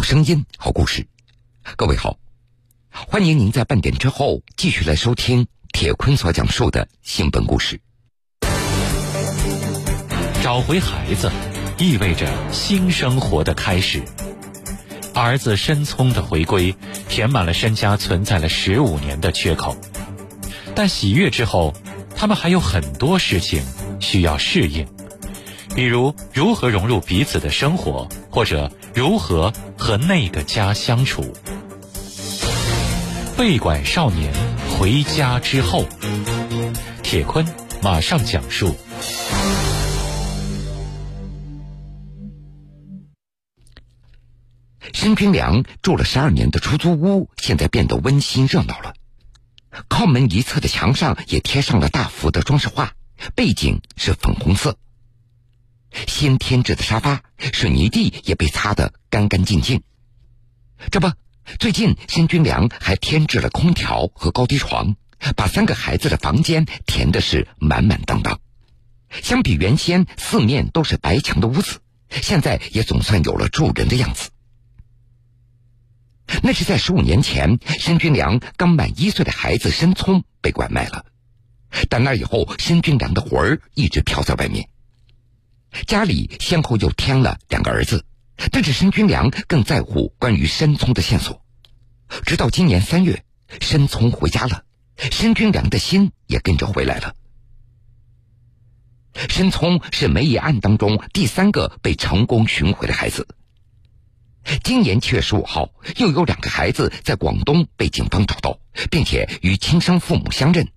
好声音，好故事。各位好，欢迎您在半点之后继续来收听铁坤所讲述的新闻故事。找回孩子，意味着新生活的开始。儿子申聪的回归，填满了申家存在了十五年的缺口。但喜悦之后，他们还有很多事情需要适应。比如如何融入彼此的生活，或者如何和那个家相处。被拐少年回家之后，铁坤马上讲述。申平良住了十二年的出租屋，现在变得温馨热闹了。靠门一侧的墙上也贴上了大幅的装饰画，背景是粉红色。新添置的沙发、水泥地也被擦得干干净净。这不，最近申军良还添置了空调和高低床，把三个孩子的房间填的是满满当当。相比原先四面都是白墙的屋子，现在也总算有了住人的样子。那是在十五年前，申军良刚满一岁的孩子申聪被拐卖了，但那以后，申军良的魂儿一直飘在外面。家里先后又添了两个儿子，但是申军良更在乎关于申聪的线索。直到今年三月，申聪回家了，申军良的心也跟着回来了。申聪是梅姨案当中第三个被成功寻回的孩子。今年七月十五号，又有两个孩子在广东被警方找到，并且与亲生父母相认。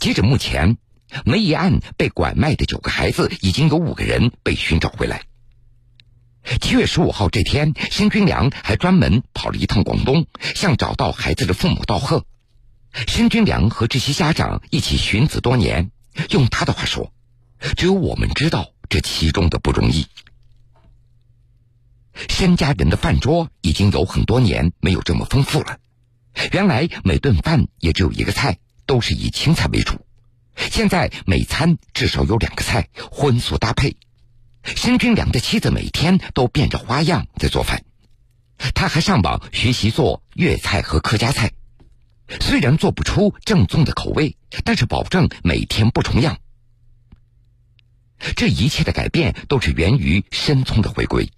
截止目前。梅姨案被拐卖的九个孩子，已经有五个人被寻找回来。七月十五号这天，申军良还专门跑了一趟广东，向找到孩子的父母道贺。申军良和这些家长一起寻子多年，用他的话说：“只有我们知道这其中的不容易。”申家人的饭桌已经有很多年没有这么丰富了。原来每顿饭也只有一个菜，都是以青菜为主。现在每餐至少有两个菜，荤素搭配。申军良的妻子每天都变着花样在做饭，他还上网学习做粤菜和客家菜。虽然做不出正宗的口味，但是保证每天不重样。这一切的改变都是源于申聪的回归。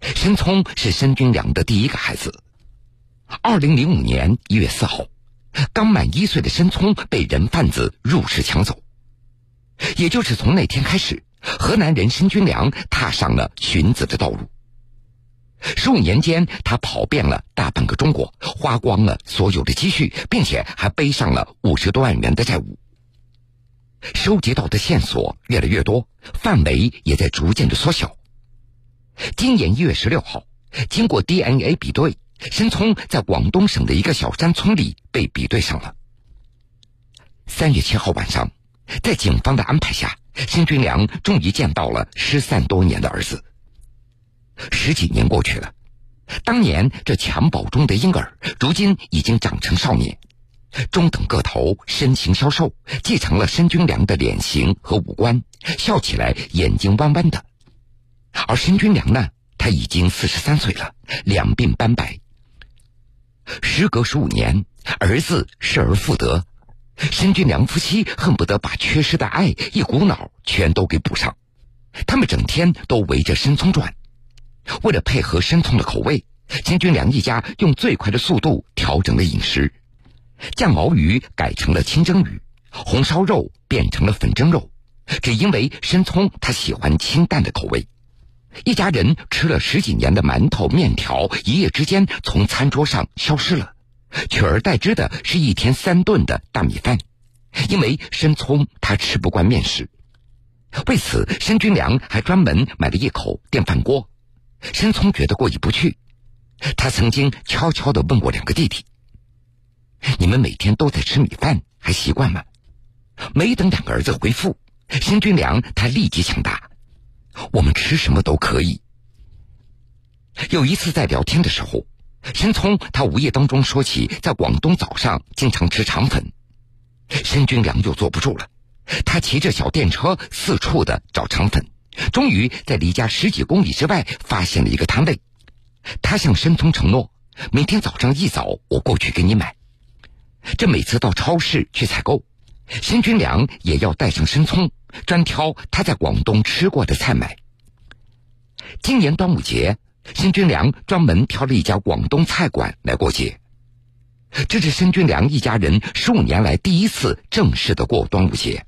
申聪是申军良的第一个孩子。二零零五年一月四号。刚满一岁的申聪被人贩子入室抢走，也就是从那天开始，河南人申军良踏上了寻子的道路。十五年间，他跑遍了大半个中国，花光了所有的积蓄，并且还背上了五十多万元的债务。收集到的线索越来越多，范围也在逐渐的缩小。今年一月十六号，经过 DNA 比对。申聪在广东省的一个小山村里被比对上了。三月七号晚上，在警方的安排下，申军良终于见到了失散多年的儿子。十几年过去了，当年这襁褓中的婴儿，如今已经长成少年，中等个头，身形消瘦，继承了申军良的脸型和五官，笑起来眼睛弯弯的。而申军良呢，他已经四十三岁了，两鬓斑白。时隔十五年，儿子失而复得，申军良夫妻恨不得把缺失的爱一股脑全都给补上。他们整天都围着申聪转，为了配合申聪的口味，申军良一家用最快的速度调整了饮食，酱毛鱼改成了清蒸鱼，红烧肉变成了粉蒸肉，只因为申聪他喜欢清淡的口味。一家人吃了十几年的馒头、面条，一夜之间从餐桌上消失了，取而代之的是一天三顿的大米饭。因为申聪他吃不惯面食，为此申军良还专门买了一口电饭锅。申聪觉得过意不去，他曾经悄悄的问过两个弟弟：“你们每天都在吃米饭，还习惯吗？”没等两个儿子回复，申军良他立即抢答。我们吃什么都可以。有一次在聊天的时候，申聪他无意当中说起在广东早上经常吃肠粉，申军良就坐不住了，他骑着小电车四处的找肠粉，终于在离家十几公里之外发现了一个摊位。他向申聪承诺，明天早上一早我过去给你买。这每次到超市去采购，申军良也要带上申聪，专挑他在广东吃过的菜买。今年端午节，申军良专门挑了一家广东菜馆来过节。这是申军良一家人十五年来第一次正式的过端午节。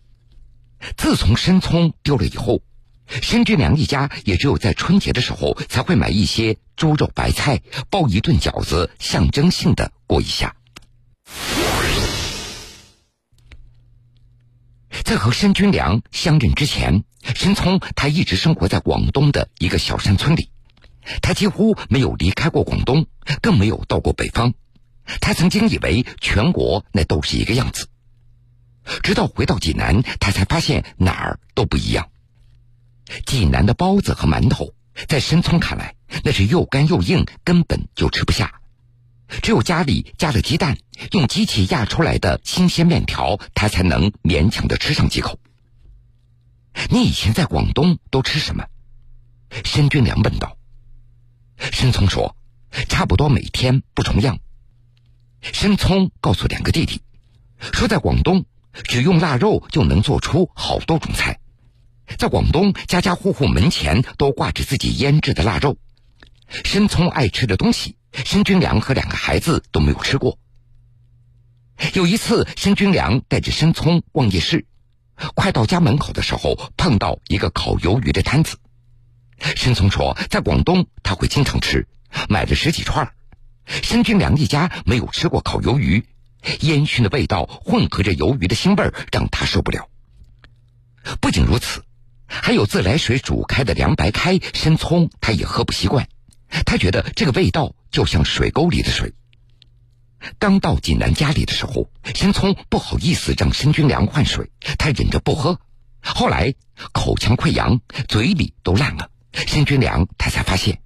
自从申聪丢了以后，申军良一家也只有在春节的时候才会买一些猪肉白菜，包一顿饺子，象征性的过一下。在和申军良相认之前，申聪他一直生活在广东的一个小山村里，他几乎没有离开过广东，更没有到过北方。他曾经以为全国那都是一个样子，直到回到济南，他才发现哪儿都不一样。济南的包子和馒头，在申聪看来，那是又干又硬，根本就吃不下。只有家里加了鸡蛋，用机器压出来的新鲜面条，他才能勉强的吃上几口。你以前在广东都吃什么？申军良问道。申聪说：“差不多每天不重样。”申聪告诉两个弟弟，说在广东只用腊肉就能做出好多种菜，在广东家家户户门前都挂着自己腌制的腊肉。申聪爱吃的东西，申军良和两个孩子都没有吃过。有一次，申军良带着申聪逛夜市，快到家门口的时候，碰到一个烤鱿鱼的摊子。申聪说，在广东他会经常吃，买了十几串。申军良一家没有吃过烤鱿鱼，烟熏的味道混合着鱿鱼的腥味儿让他受不了。不仅如此，还有自来水煮开的凉白开，申聪他也喝不习惯。他觉得这个味道就像水沟里的水。刚到济南家里的时候，申聪不好意思让申军良换水，他忍着不喝。后来口腔溃疡，嘴里都烂了，申军良他才发现。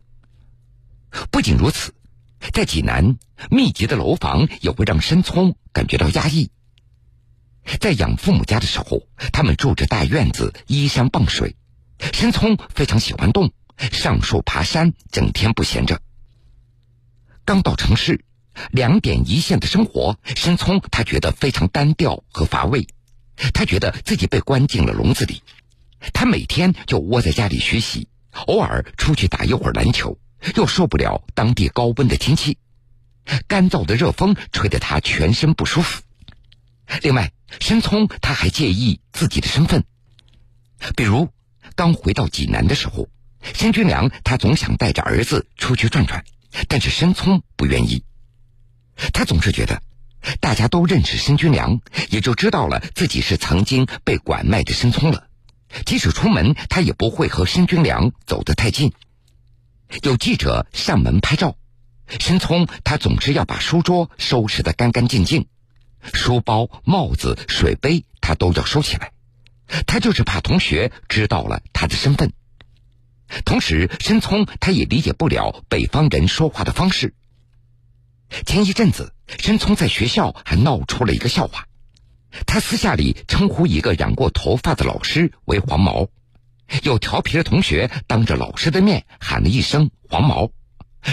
不仅如此，在济南密集的楼房也会让申聪感觉到压抑。在养父母家的时候，他们住着大院子，依山傍水，申聪非常喜欢动。上树爬山，整天不闲着。刚到城市，两点一线的生活，申聪他觉得非常单调和乏味。他觉得自己被关进了笼子里。他每天就窝在家里学习，偶尔出去打一会儿篮球，又受不了当地高温的天气，干燥的热风吹得他全身不舒服。另外，申聪他还介意自己的身份，比如刚回到济南的时候。申军良他总想带着儿子出去转转，但是申聪不愿意。他总是觉得，大家都认识申军良，也就知道了自己是曾经被拐卖的申聪了。即使出门，他也不会和申军良走得太近。有记者上门拍照，申聪他总是要把书桌收拾得干干净净，书包、帽子、水杯他都要收起来。他就是怕同学知道了他的身份。同时，申聪他也理解不了北方人说话的方式。前一阵子，申聪在学校还闹出了一个笑话，他私下里称呼一个染过头发的老师为“黄毛”，有调皮的同学当着老师的面喊了一声“黄毛”，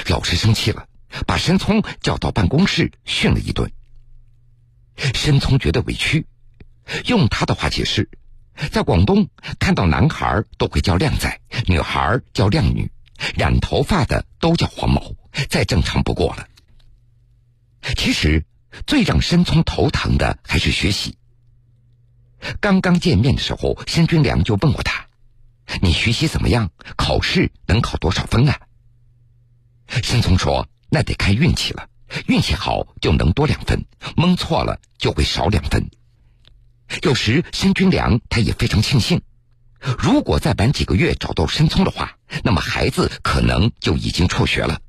老师生气了，把申聪叫到办公室训了一顿。申聪觉得委屈，用他的话解释。在广东，看到男孩都会叫靓仔，女孩叫靓女，染头发的都叫黄毛，再正常不过了。其实，最让申聪头疼的还是学习。刚刚见面的时候，申军良就问过他：“你学习怎么样？考试能考多少分啊？”申聪说：“那得看运气了，运气好就能多两分，蒙错了就会少两分。”有时申军良他也非常庆幸，如果再晚几个月找到申聪的话，那么孩子可能就已经辍学了。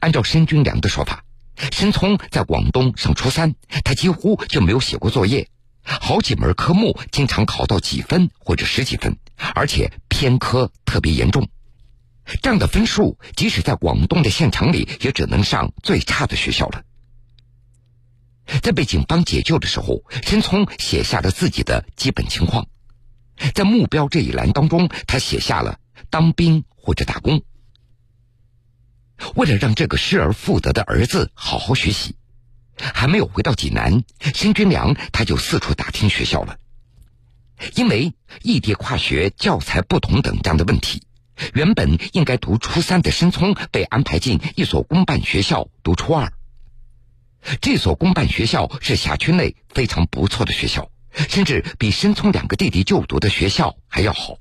按照申军良的说法，申聪在广东上初三，他几乎就没有写过作业，好几门科目经常考到几分或者十几分，而且偏科特别严重。这样的分数，即使在广东的县城里，也只能上最差的学校了。在被警方解救的时候，申聪写下了自己的基本情况。在目标这一栏当中，他写下了当兵或者打工。为了让这个失而复得的儿子好好学习，还没有回到济南，申军良他就四处打听学校了。因为异地跨学、教材不同等这样的问题，原本应该读初三的申聪被安排进一所公办学校读初二。这所公办学校是辖区内非常不错的学校，甚至比申聪两个弟弟就读的学校还要好。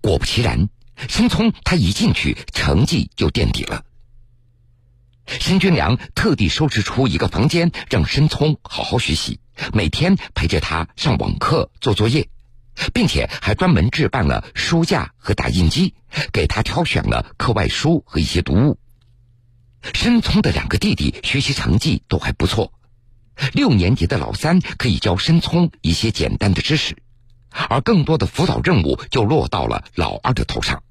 果不其然。申聪他一进去，成绩就垫底了。申军良特地收拾出一个房间，让申聪好好学习，每天陪着他上网课、做作业，并且还专门置办了书架和打印机，给他挑选了课外书和一些读物。申聪的两个弟弟学习成绩都还不错，六年级的老三可以教申聪一些简单的知识，而更多的辅导任务就落到了老二的头上。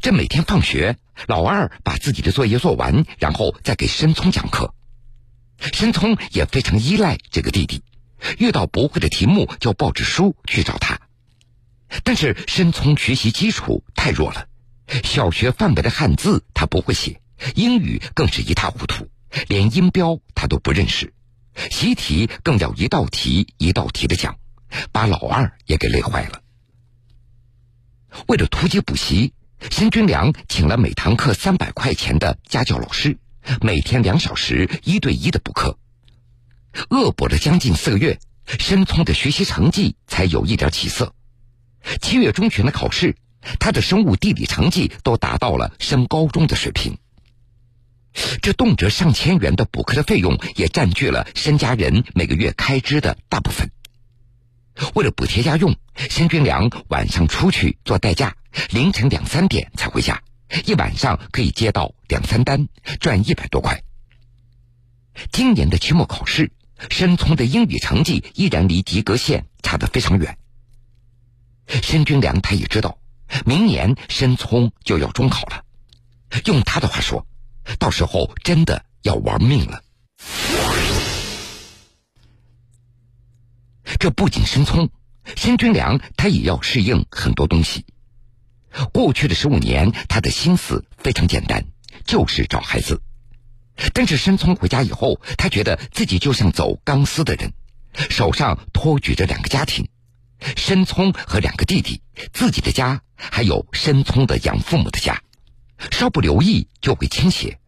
这每天放学，老二把自己的作业做完，然后再给申聪讲课。申聪也非常依赖这个弟弟，遇到不会的题目就抱着书去找他。但是申聪学习基础太弱了，小学范围的汉字他不会写，英语更是一塌糊涂，连音标他都不认识。习题更要一道题一道题的讲，把老二也给累坏了。为了突击补习。申军良请了每堂课三百块钱的家教老师，每天两小时一对一的补课，恶补了将近四个月，申聪的学习成绩才有一点起色。七月中旬的考试，他的生物地理成绩都达到了升高中的水平。这动辄上千元的补课的费用，也占据了申家人每个月开支的大部分。为了补贴家用，申军良晚上出去做代驾。凌晨两三点才回家，一晚上可以接到两三单，赚一百多块。今年的期末考试，申聪的英语成绩依然离及格线差得非常远。申军良他也知道，明年申聪就要中考了，用他的话说，到时候真的要玩命了。这不仅申聪，申军良他也要适应很多东西。过去的十五年，他的心思非常简单，就是找孩子。但是申聪回家以后，他觉得自己就像走钢丝的人，手上托举着两个家庭：申聪和两个弟弟，自己的家，还有申聪的养父母的家，稍不留意就会倾斜。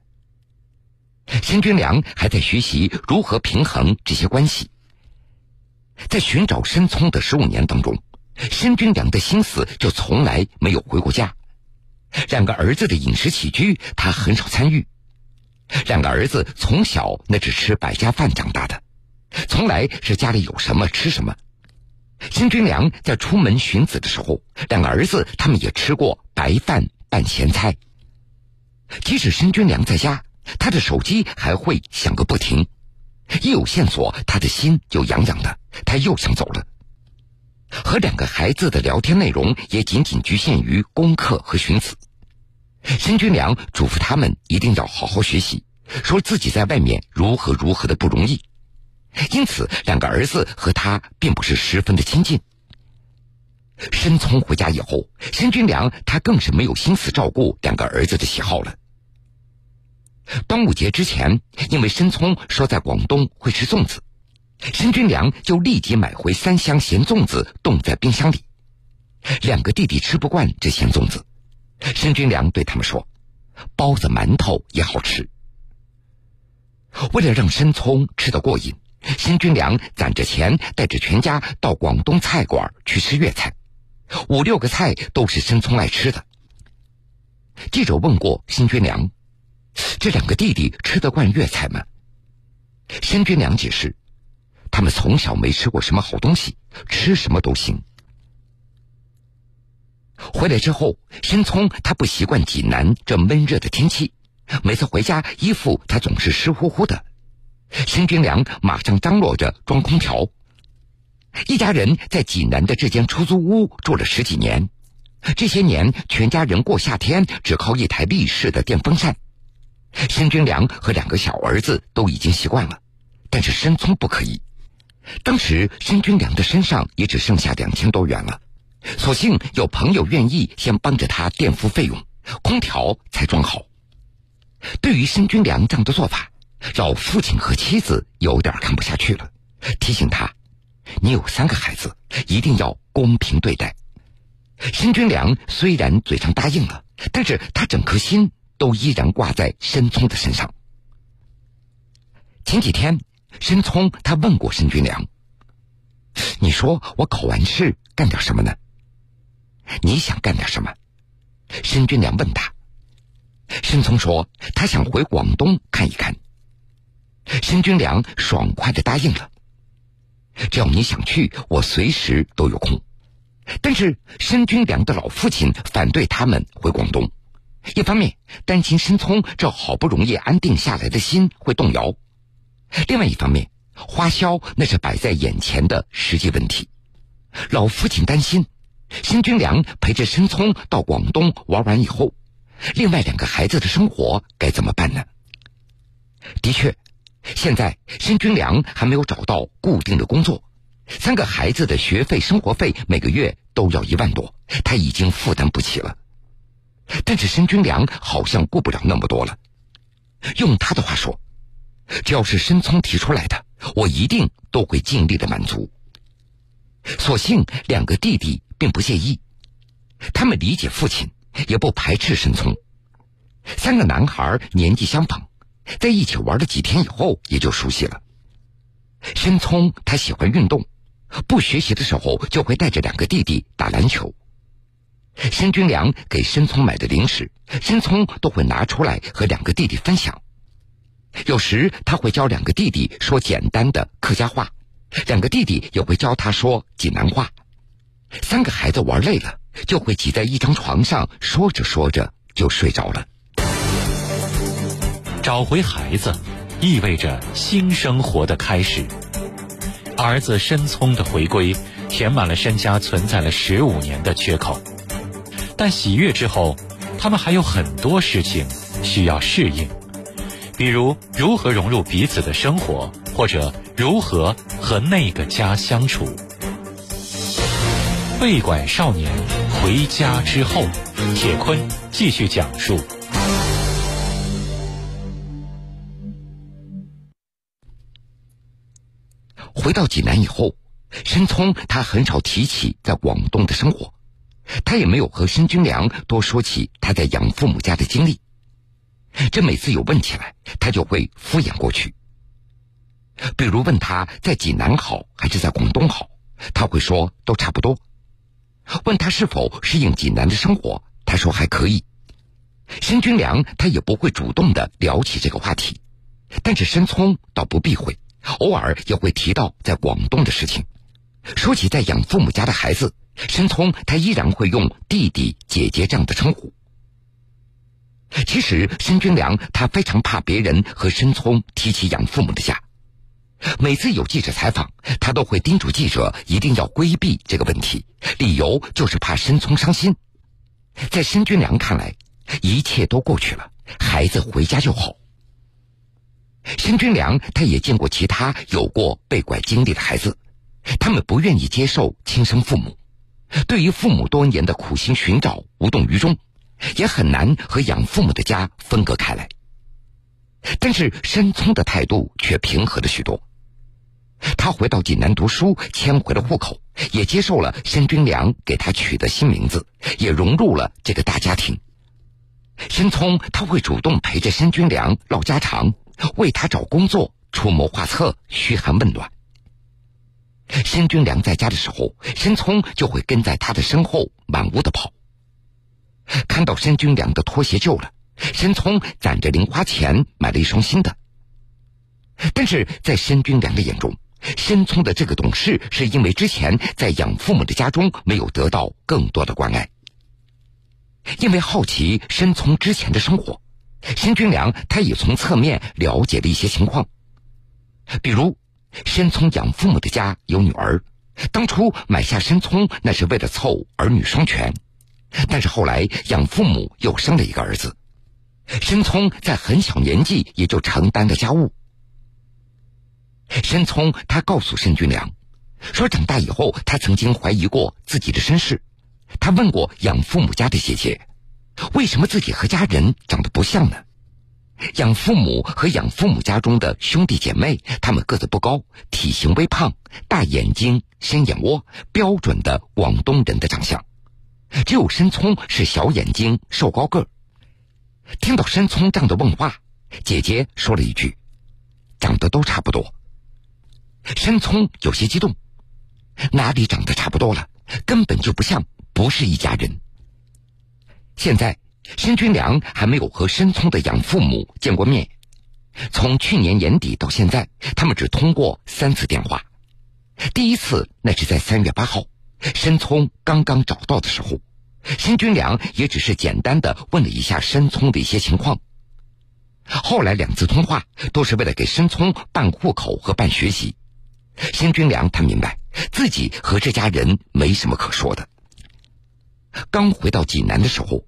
申军良还在学习如何平衡这些关系，在寻找申聪的十五年当中。申军良的心思就从来没有回过家，两个儿子的饮食起居他很少参与。两个儿子从小那只吃百家饭长大的，从来是家里有什么吃什么。申军良在出门寻子的时候，两个儿子他们也吃过白饭拌咸菜。即使申军良在家，他的手机还会响个不停，一有线索，他的心就痒痒的，他又想走了。和两个孩子的聊天内容也仅仅局限于功课和寻子。申军良嘱咐他们一定要好好学习，说自己在外面如何如何的不容易。因此，两个儿子和他并不是十分的亲近。申聪回家以后，申军良他更是没有心思照顾两个儿子的喜好了。端午节之前，因为申聪说在广东会吃粽子。申军良就立即买回三箱咸粽子，冻在冰箱里。两个弟弟吃不惯这咸粽子，申军良对他们说：“包子、馒头也好吃。”为了让申聪吃得过瘾，申军良攒着钱，带着全家到广东菜馆去吃粤菜，五六个菜都是申聪爱吃的。记者问过申军良：“这两个弟弟吃得惯粤菜吗？”申军良解释。他们从小没吃过什么好东西，吃什么都行。回来之后，申聪他不习惯济南这闷热的天气，每次回家衣服他总是湿乎乎的。申军良马上张罗着装空调。一家人在济南的这间出租屋住了十几年，这些年全家人过夏天只靠一台立式的电风扇。申军良和两个小儿子都已经习惯了，但是申聪不可以。当时申军良的身上也只剩下两千多元了，所幸有朋友愿意先帮着他垫付费用，空调才装好。对于申军良这样的做法，老父亲和妻子有点看不下去了，提醒他：“你有三个孩子，一定要公平对待。”申军良虽然嘴上答应了，但是他整颗心都依然挂在申聪的身上。前几天，申聪他问过申军良：“你说我考完试干点什么呢？你想干点什么？”申军良问他。申聪说：“他想回广东看一看。”申军良爽快的答应了：“只要你想去，我随时都有空。”但是申军良的老父亲反对他们回广东，一方面担心申聪这好不容易安定下来的心会动摇，另外一方面花销那是摆在眼前的实际问题。老父亲担心申军良陪着申聪到广东玩完以后，另外两个孩子的生活该怎么办呢？的确，现在申军良还没有找到固定的工作。三个孩子的学费、生活费每个月都要一万多，他已经负担不起了。但是申军良好像顾不了那么多了。用他的话说：“只要是申聪提出来的，我一定都会尽力的满足。”所幸两个弟弟并不介意，他们理解父亲，也不排斥申聪。三个男孩年纪相仿，在一起玩了几天以后，也就熟悉了。申聪他喜欢运动。不学习的时候，就会带着两个弟弟打篮球。申军良给申聪买的零食，申聪都会拿出来和两个弟弟分享。有时他会教两个弟弟说简单的客家话，两个弟弟也会教他说济南话。三个孩子玩累了，就会挤在一张床上，说着说着就睡着了。找回孩子，意味着新生活的开始。儿子申聪的回归，填满了申家存在了十五年的缺口。但喜悦之后，他们还有很多事情需要适应，比如如何融入彼此的生活，或者如何和那个家相处。被拐少年回家之后，铁坤继续讲述。回到济南以后，申聪他很少提起在广东的生活，他也没有和申军良多说起他在养父母家的经历。这每次有问起来，他就会敷衍过去。比如问他在济南好还是在广东好，他会说都差不多。问他是否适应济南的生活，他说还可以。申军良他也不会主动的聊起这个话题，但是申聪倒不避讳。偶尔也会提到在广东的事情。说起在养父母家的孩子，申聪他依然会用弟弟、姐姐这样的称呼。其实申军良他非常怕别人和申聪提起养父母的家。每次有记者采访，他都会叮嘱记者一定要规避这个问题，理由就是怕申聪伤心。在申军良看来，一切都过去了，孩子回家就好。申军良，他也见过其他有过被拐经历的孩子，他们不愿意接受亲生父母，对于父母多年的苦心寻找无动于衷，也很难和养父母的家分割开来。但是申聪的态度却平和了许多，他回到济南读书，迁回了户口，也接受了申军良给他取的新名字，也融入了这个大家庭。申聪他会主动陪着申军良唠家常。为他找工作，出谋划策，嘘寒问暖。申军良在家的时候，申聪就会跟在他的身后满屋的跑。看到申军良的拖鞋旧了，申聪攒着零花钱买了一双新的。但是在申军良的眼中，申聪的这个懂事是因为之前在养父母的家中没有得到更多的关爱。因为好奇申聪之前的生活。申军良他也从侧面了解了一些情况，比如申聪养父母的家有女儿，当初买下申聪那是为了凑儿女双全，但是后来养父母又生了一个儿子，申聪在很小年纪也就承担了家务。申聪他告诉申军良，说长大以后他曾经怀疑过自己的身世，他问过养父母家的姐姐，为什么自己和家人长得不像呢？养父母和养父母家中的兄弟姐妹，他们个子不高，体型微胖，大眼睛、深眼窝，标准的广东人的长相。只有申聪是小眼睛、瘦高个。听到申聪这样的问话，姐姐说了一句：“长得都差不多。”申聪有些激动，哪里长得差不多了？根本就不像，不是一家人。现在。申军良还没有和申聪的养父母见过面，从去年年底到现在，他们只通过三次电话。第一次那是在三月八号，申聪刚刚找到的时候，申军良也只是简单的问了一下申聪的一些情况。后来两次通话都是为了给申聪办户口和办学习。申军良他明白自己和这家人没什么可说的。刚回到济南的时候。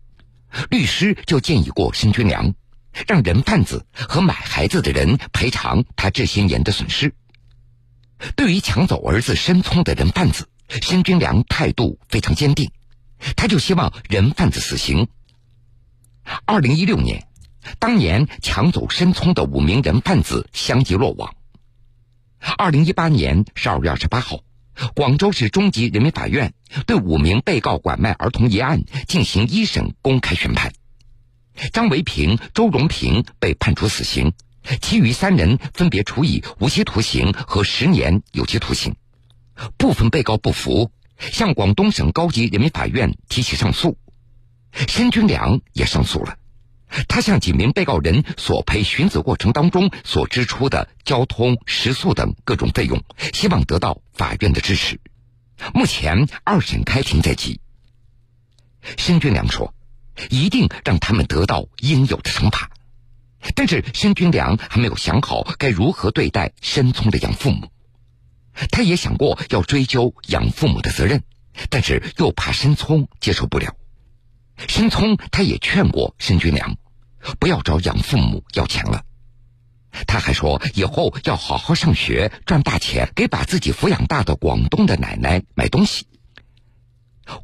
律师就建议过申军良，让人贩子和买孩子的人赔偿他这些年的损失。对于抢走儿子申聪的人贩子，申军良态度非常坚定，他就希望人贩子死刑。二零一六年，当年抢走申聪的五名人贩子相继落网。二零一八年十二月二十八号。广州市中级人民法院对五名被告拐卖儿童一案进行一审公开宣判，张维平、周荣平被判处死刑，其余三人分别处以无期徒刑和十年有期徒刑。部分被告不服，向广东省高级人民法院提起上诉，申军良也上诉了。他向几名被告人索赔寻子过程当中所支出的交通、食宿等各种费用，希望得到法院的支持。目前二审开庭在即。申军良说：“一定让他们得到应有的惩罚。”但是申军良还没有想好该如何对待申聪的养父母。他也想过要追究养父母的责任，但是又怕申聪接受不了。申聪他也劝过申军良，不要找养父母要钱了。他还说以后要好好上学，赚大钱，给把自己抚养大的广东的奶奶买东西。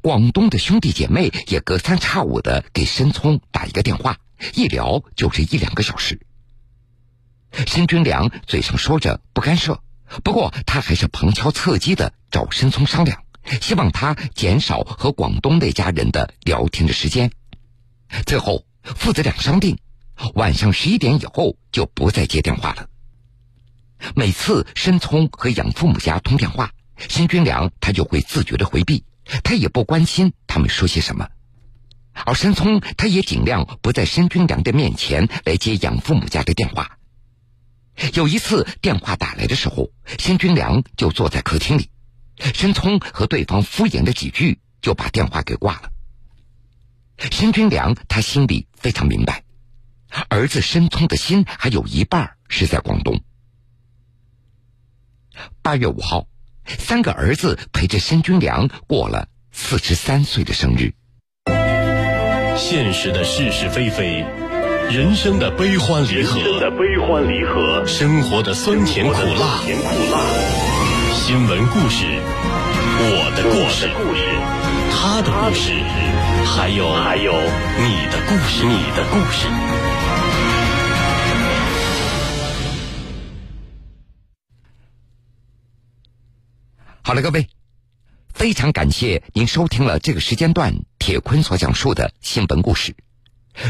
广东的兄弟姐妹也隔三差五的给申聪打一个电话，一聊就是一两个小时。申军良嘴上说着不干涉，不过他还是旁敲侧击的找申聪商量。希望他减少和广东那家人的聊天的时间。最后，父子俩商定，晚上十一点以后就不再接电话了。每次申聪和养父母家通电话，申军良他就会自觉的回避，他也不关心他们说些什么。而申聪他也尽量不在申军良的面前来接养父母家的电话。有一次电话打来的时候，申军良就坐在客厅里。申聪和对方敷衍了几句，就把电话给挂了。申军良他心里非常明白，儿子申聪的心还有一半是在广东。八月五号，三个儿子陪着申军良过了四十三岁的生日。现实的是是非非，人生的悲欢离合，人生的悲欢离合，生活的酸甜苦辣，甜苦辣，新闻故事。我的故事，他的故事，还有还有你的故事，你的故事。好了，各位，非常感谢您收听了这个时间段铁坤所讲述的新闻故事。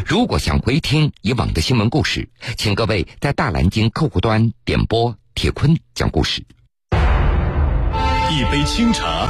如果想回听以往的新闻故事，请各位在大蓝鲸客户端点播铁坤讲故事。一杯清茶。